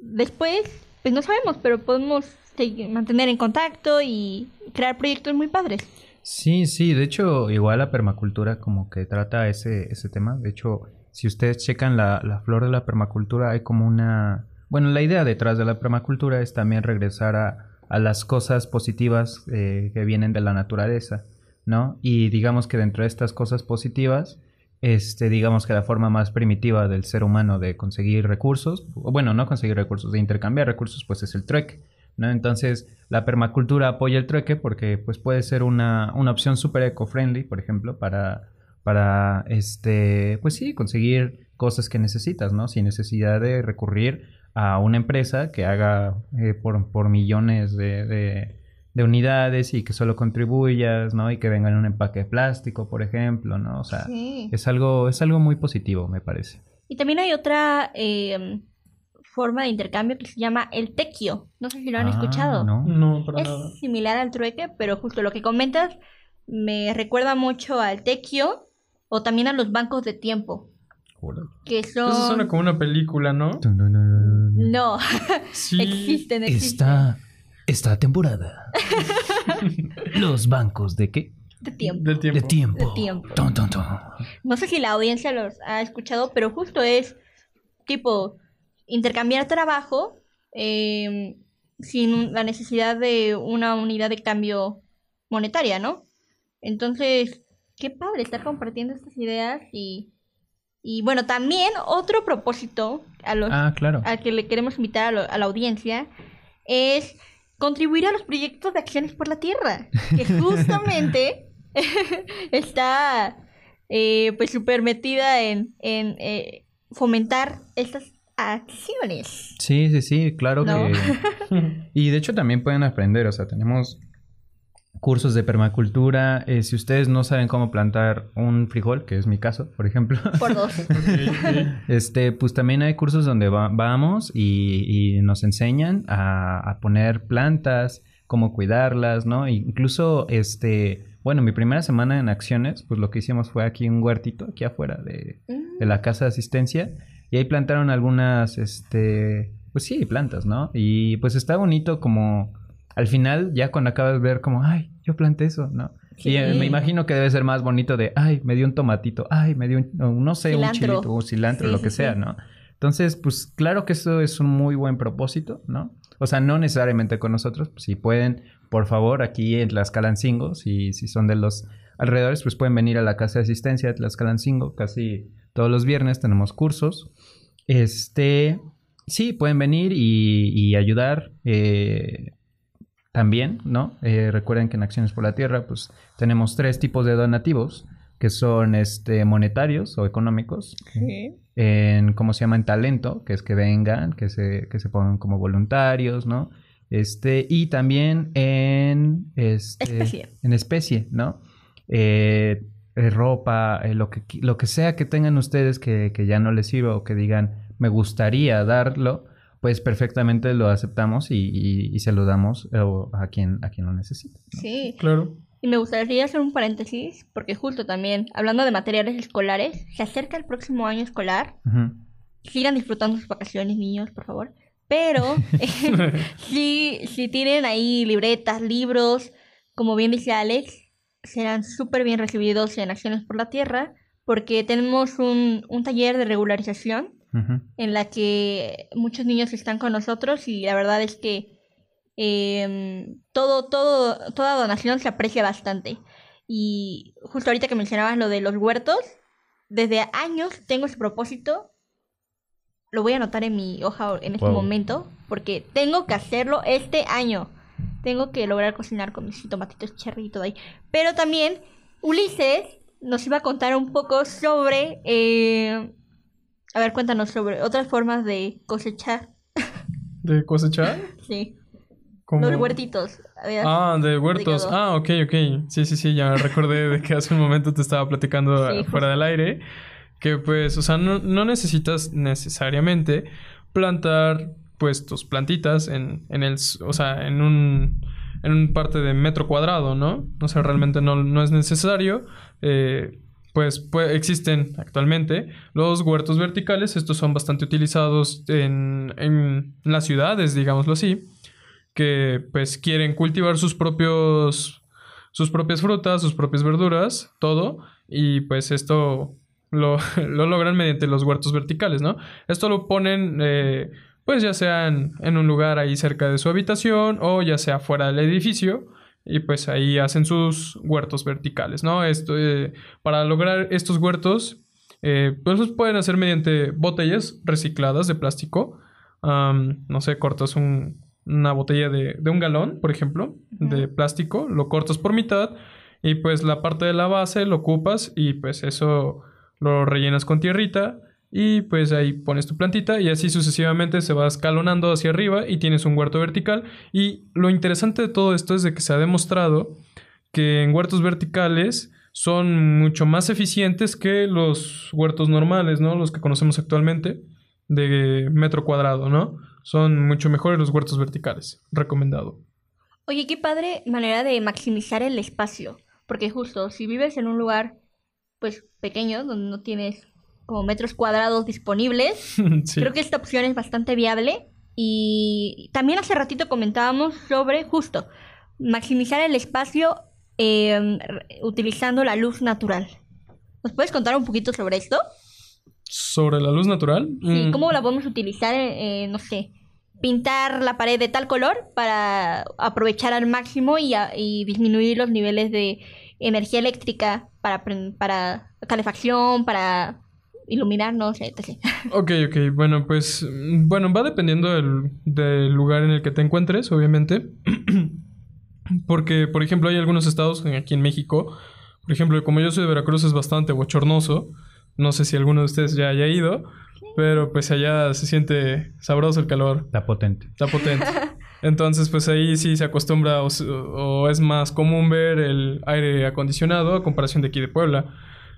después, pues no sabemos, pero podemos seguir- mantener en contacto y crear proyectos muy padres. Sí, sí, de hecho, igual la permacultura como que trata ese, ese tema. De hecho, si ustedes checan la, la flor de la permacultura, hay como una... Bueno, la idea detrás de la permacultura es también regresar a, a las cosas positivas eh, que vienen de la naturaleza, ¿no? Y digamos que dentro de estas cosas positivas, este, digamos que la forma más primitiva del ser humano de conseguir recursos, o bueno, no conseguir recursos, de intercambiar recursos, pues es el trueque. ¿no? Entonces, la permacultura apoya el trueque porque pues puede ser una, una opción súper eco-friendly, por ejemplo, para, para, este, pues sí, conseguir cosas que necesitas, ¿no? Sin necesidad de recurrir a una empresa que haga eh, por, por millones de, de- de unidades y que solo contribuyas, ¿no? Y que venga en un empaque de plástico, por ejemplo, ¿no? O sea, Sí. es algo, es algo muy positivo, me parece. Y también hay otra eh, forma de intercambio que se llama el tequio. No sé si lo han Ah, escuchado. ¿no? No, para nada. Es similar al trueque, pero justo lo que comentas me recuerda mucho al tequio o también a los bancos de tiempo, que son... Eso suena como una película, ¿no? No, Sí. existen, existen. Esta, esta temporada. Los bancos de qué? De tiempo. Del tiempo. De tiempo. De tiempo. Ton, ton, ton. No sé si la audiencia los ha escuchado, pero justo es tipo intercambiar trabajo eh, sin la necesidad de una unidad de cambio monetaria, ¿no? Entonces, qué padre estar compartiendo estas ideas y, y bueno, también otro propósito a los, Ah, claro. al que le queremos invitar a, lo- a la audiencia es contribuir a los proyectos de acciones por la tierra, que justamente está eh, pues súper metida en, en eh, fomentar estas acciones. Sí, sí, sí, claro No. que... Y de hecho también pueden aprender, o sea, tenemos cursos de permacultura. eh, si ustedes no saben cómo plantar un frijol, que es mi caso, por ejemplo, Por dos. este, pues también hay cursos donde va- vamos y, y nos enseñan a, a poner plantas, cómo cuidarlas, ¿no? Incluso, este, bueno, mi primera semana en acciones, pues lo que hicimos fue aquí un huertito, aquí afuera de, de la casa de asistencia, y ahí plantaron algunas, este, pues sí, plantas, ¿no? Y pues está bonito como, al final, ya cuando acabas de ver como, ay, yo planté eso, ¿no? Sí. Y eh, me imagino que debe ser más bonito de, ay, me dio un tomatito, ay, me dio un, no, no sé, un chilito, o cilantro, Sí, lo que sea. ¿no? Entonces, pues claro que eso es un muy buen propósito, ¿no? O sea, no necesariamente con nosotros, pues, si pueden, por favor, aquí en Tlaxcalancingo, si, si son de los alrededores, pues pueden venir a la casa de asistencia de Tlaxcalancingo, casi todos los viernes tenemos cursos. Este, sí, pueden venir y, y ayudar eh, también, ¿no? Eh, recuerden que en Acciones por la Tierra, pues tenemos tres tipos de donativos, que son este, monetarios o económicos, en, ¿cómo se llama? En talento, que es que vengan, que se, que se pongan como voluntarios, ¿no? Este, y también en, este, Especie. en especie, ¿no? Eh, eh, ropa, eh, lo, que, lo que sea que tengan ustedes que, que ya no les sirva o que digan, me gustaría darlo, pues perfectamente lo aceptamos y, y- y se lo damos eh, a, quien, a quien lo necesite. Sí. Claro. Y me gustaría hacer un paréntesis, porque justo también, hablando de materiales escolares, se acerca el próximo año escolar. Ujú. Sigan disfrutando sus vacaciones, niños, por favor. Pero si, si tienen ahí libretas, libros, como bien dice Alex, serán súper bien recibidos en Acciones por la Tierra, porque tenemos un, un taller de regularización En la que muchos niños están con nosotros y la verdad es que em, todo, todo, toda donación se aprecia bastante. Y justo ahorita que mencionabas lo de los huertos, desde años tengo ese propósito. Lo voy a anotar en mi hoja en este Wow. momento, porque tengo que hacerlo este año. Tengo que lograr cocinar con mis tomatitos cherry y todo ahí. Pero también Ulises nos iba a contar un poco sobre eh, A ver, cuéntanos sobre otras formas de cosechar. ¿De cosechar? Sí. Como- Los huertitos. Ah, de huertos. Ah, ok, ok. Sí, sí, sí, ya recordé de que hace un momento te estaba platicando Sí, fuera del aire. Que pues, o sea, no, no necesitas necesariamente plantar pues tus plantitas en, en el, o sea, en un, en un parte de metro cuadrado, ¿no? O sea, realmente no, no es necesario. Eh, pues, pues existen actualmente los huertos verticales. Estos son bastante utilizados en, en las ciudades, digámoslo así que pues quieren cultivar sus propios sus propias frutas, sus propias verduras, todo y pues esto lo, lo logran mediante los huertos verticales, ¿no? Esto lo ponen eh, pues ya sea en, en un lugar ahí cerca de su habitación o ya sea fuera del edificio y pues ahí hacen sus huertos verticales, ¿no? Esto, eh, para lograr estos huertos eh, pues los pueden hacer mediante botellas recicladas de plástico. No sé, cortas un- una botella de, de un galón, por ejemplo, de plástico, lo cortas por mitad y pues la parte de la base lo ocupas y pues eso lo rellenas con tierrita y pues ahí pones tu plantita y así sucesivamente se va escalonando hacia arriba y tienes un huerto vertical y lo interesante de todo esto es de que se ha demostrado que en huertos verticales son mucho más eficientes que los huertos normales, ¿no? Los que conocemos actualmente de metro cuadrado, ¿no? Son mucho mejores los huertos verticales. Recomendado. Oye, qué padre manera de maximizar el espacio. Porque justo, si vives en un lugar, pues, pequeño, donde no tienes como metros cuadrados disponibles, sí. creo que esta opción es bastante viable. Y también hace ratito comentábamos sobre, justo, maximizar el espacio eh, re- utilizando la luz natural. ¿Nos puedes contar un poquito sobre esto? Sobre la luz natural. Sí, mm, ¿cómo la podemos utilizar, eh, eh, no sé, pintar la pared de tal color para aprovechar al máximo y, a- y disminuir los niveles de energía eléctrica para, para calefacción, para iluminarnos, etc. Ok, ok. Bueno, pues. mm, Bueno, va dependiendo del, del lugar en el que te encuentres, obviamente. Porque, por ejemplo, hay algunos estados aquí en México. Por ejemplo, como yo soy de Veracruz, es bastante bochornoso. No sé si alguno de ustedes ya haya ido. Pero pues allá se siente sabroso el calor. Está potente. Está potente. Entonces, pues ahí sí se acostumbra o es más común ver el aire acondicionado a comparación de aquí de Puebla.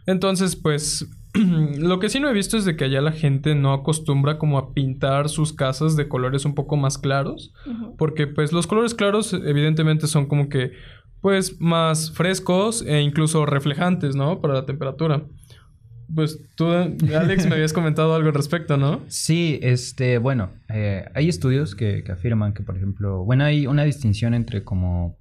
Entonces, pues lo que sí no he visto es de que allá la gente no acostumbra como a pintar sus casas de colores un poco más claros. Porque pues los colores claros evidentemente son como que pues más frescos e incluso reflejantes, ¿no? Para la temperatura. Pues tú, Alex, me habías comentado algo al respecto, ¿no? Sí, este, bueno, eh, hay estudios que, que afirman que, por ejemplo, bueno, hay una distinción entre como,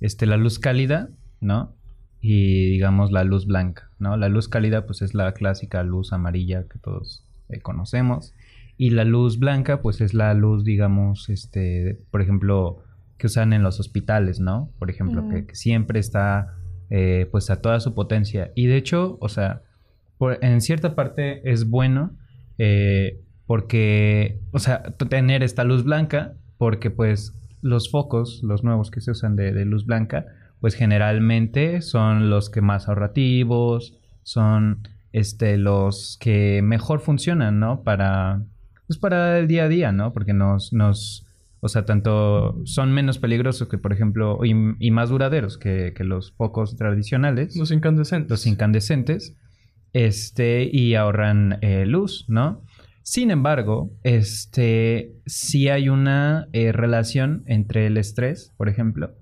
este, la luz cálida, ¿no? Y, digamos, la luz blanca, ¿no? La luz cálida, pues, es la clásica luz amarilla que todos eh, conocemos. Y la luz blanca, pues, es la luz, digamos, este, por ejemplo, que usan en los hospitales, ¿no? Por ejemplo, Mm. que, que siempre está, eh, pues, a toda su potencia. Y, de hecho, o sea, por- en cierta parte es bueno eh, porque, o sea, tener esta luz blanca, porque pues los focos, los nuevos que se usan de, de luz blanca, pues generalmente son los que más ahorrativos, son este, los que mejor funcionan, ¿no? Para, pues para el día a día, ¿no? Porque nos, nos, o sea, tanto son menos peligrosos que, por ejemplo, y, y más duraderos que, que los focos tradicionales Los incandescentes. los incandescentes, este, y ahorran eh, luz, ¿no? Sin embargo, este, sí hay una eh, relación entre el estrés, por ejemplo.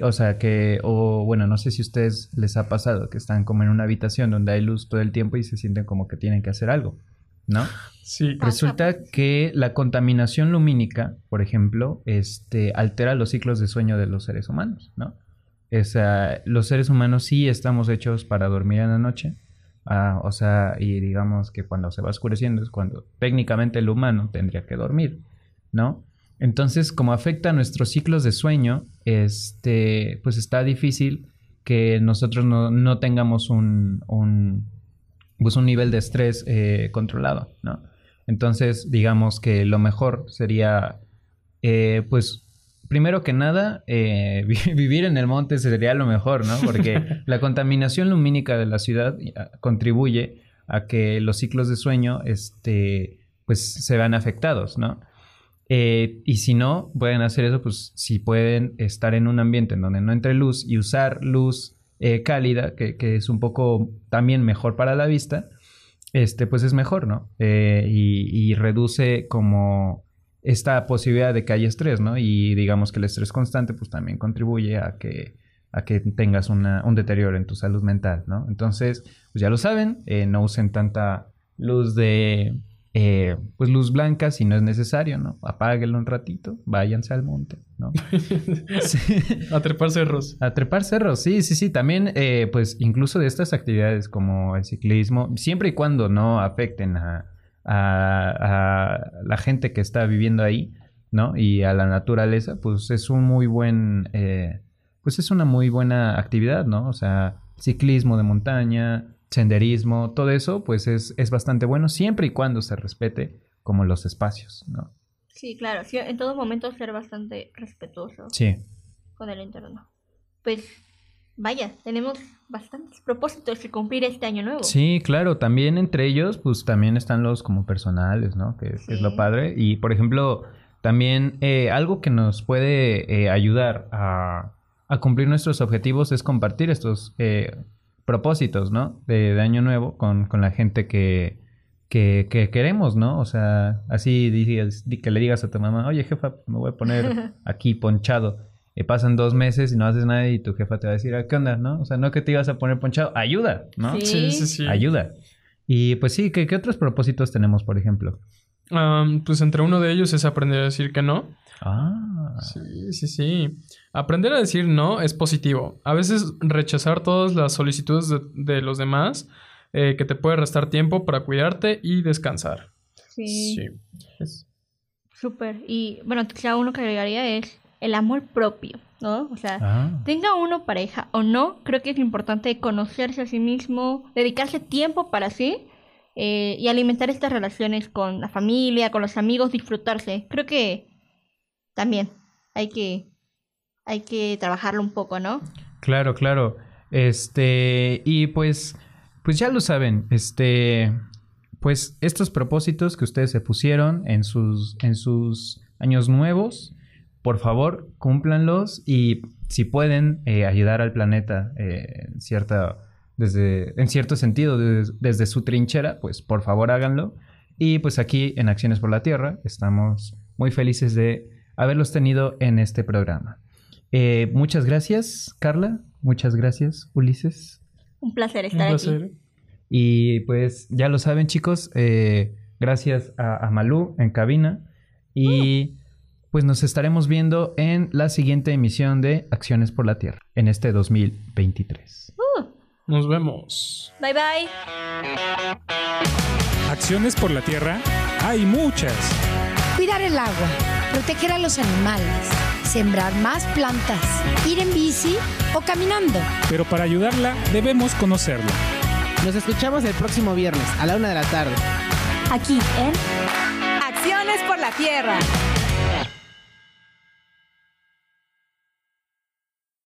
O sea que, o bueno, no sé si a ustedes les ha pasado que están como en una habitación donde hay luz todo el tiempo y se sienten como que tienen que hacer algo, ¿no? Sí. Resulta que la contaminación lumínica, por ejemplo, este, altera los ciclos de sueño de los seres humanos, ¿no? O sea, los seres humanos sí estamos hechos para dormir en la noche. Ah, o sea, y digamos que cuando se va oscureciendo es cuando técnicamente el humano tendría que dormir, ¿no? Entonces, como afecta a nuestros ciclos de sueño, este, pues está difícil que nosotros no, no tengamos un, un, pues un nivel de estrés eh, controlado, ¿no? Entonces, digamos que lo mejor sería, eh, pues, primero que nada, eh, vi- vivir en el monte sería lo mejor, ¿no? Porque la contaminación lumínica de la ciudad ah, contribuye a que los ciclos de sueño, este, pues se vean afectados, ¿no? Eh, y si no, pueden hacer eso, pues si pueden estar en un ambiente en donde no entre luz y usar luz eh, cálida, que, que es un poco también mejor para la vista, este, pues es mejor, ¿no? Eh, y, reduce como esta posibilidad de que haya estrés, ¿no? Y digamos que el estrés constante, pues también contribuye a que, a que tengas un deterioro en tu salud mental, ¿no? Entonces, pues ya lo saben, no usen tanta luz de, eh, pues luz blanca si no es necesario, ¿no? Apáguenlo un ratito, váyanse al monte, ¿no? Sí. A trepar cerros. A trepar cerros, sí, sí, sí. También, eh, pues, incluso de estas actividades como el ciclismo, siempre y cuando no afecten a, a- a la gente que está viviendo ahí, ¿no? Y a la naturaleza, pues es un muy buen, eh, pues es una muy buena actividad, ¿no? O sea, ciclismo de montaña, senderismo, todo eso, pues es, es bastante bueno siempre y cuando se respete como los espacios, ¿no? Sí, claro. sí, en todo momento ser bastante respetuoso Sí. con el entorno. Pues, vaya, tenemos bastantes propósitos que cumplir este año nuevo. Sí, claro, también entre ellos, pues también están los como personales, ¿no? Que, que es lo padre. Y por ejemplo, también eh, algo que nos puede eh, ayudar a, a cumplir nuestros objetivos es compartir estos eh, propósitos, ¿no? De, de año nuevo con, con la gente que, que, que queremos, ¿no? O sea, así que le digas a tu mamá, oye jefa, me voy a poner aquí ponchado. Y pasan dos meses y no haces nada y tu jefa te va a decir, "Ah, ¿qué onda? ¿No? O sea, no que te ibas a poner ponchado, ayuda, ¿no? Sí. Sí, sí, sí. Ayuda. Y pues sí, ¿qué, qué otros propósitos tenemos, por ejemplo? Am, pues entre uno de ellos es aprender a decir que no. Ah, Sí, sí, sí. Aprender a decir no es positivo. A veces rechazar todas las solicitudes de, de los demás eh, que te puede restar tiempo para cuidarte y descansar. Sí. Es- Súper. Y bueno, quizá uno que agregaría es el amor propio, ¿no? O sea, ah, tenga uno pareja o no, creo que es importante conocerse a sí mismo, dedicarse tiempo para sí eh, y alimentar estas relaciones con la familia, con los amigos, disfrutarse. Creo que también hay que, hay que trabajarlo un poco, ¿no? claro, claro. Este, y pues, pues ya lo saben, este, pues estos propósitos que ustedes se pusieron en sus, en sus años nuevos, por favor, cúmplanlos y si pueden eh, ayudar al planeta eh, en cierta, desde, en cierto sentido, desde, desde su trinchera, pues por favor háganlo. Y pues aquí en Acciones por la Tierra estamos muy felices de haberlos tenido en este programa. Eh, muchas gracias, Carla. Muchas gracias, Ulises. Un placer Un estar placer. aquí. Y pues ya lo saben, chicos. eh, gracias a, a Malú en cabina. Y pues nos estaremos viendo en la siguiente emisión de Acciones por la Tierra en este 2023. Nos vemos. Bye bye. Acciones por la tierra hay muchas. Cuidar el agua, proteger a los animales, sembrar más plantas, ir en bici o caminando. Pero para ayudarla debemos conocerla. Nos escuchamos el próximo viernes a la una de la tarde. Aquí en Acciones por la tierra.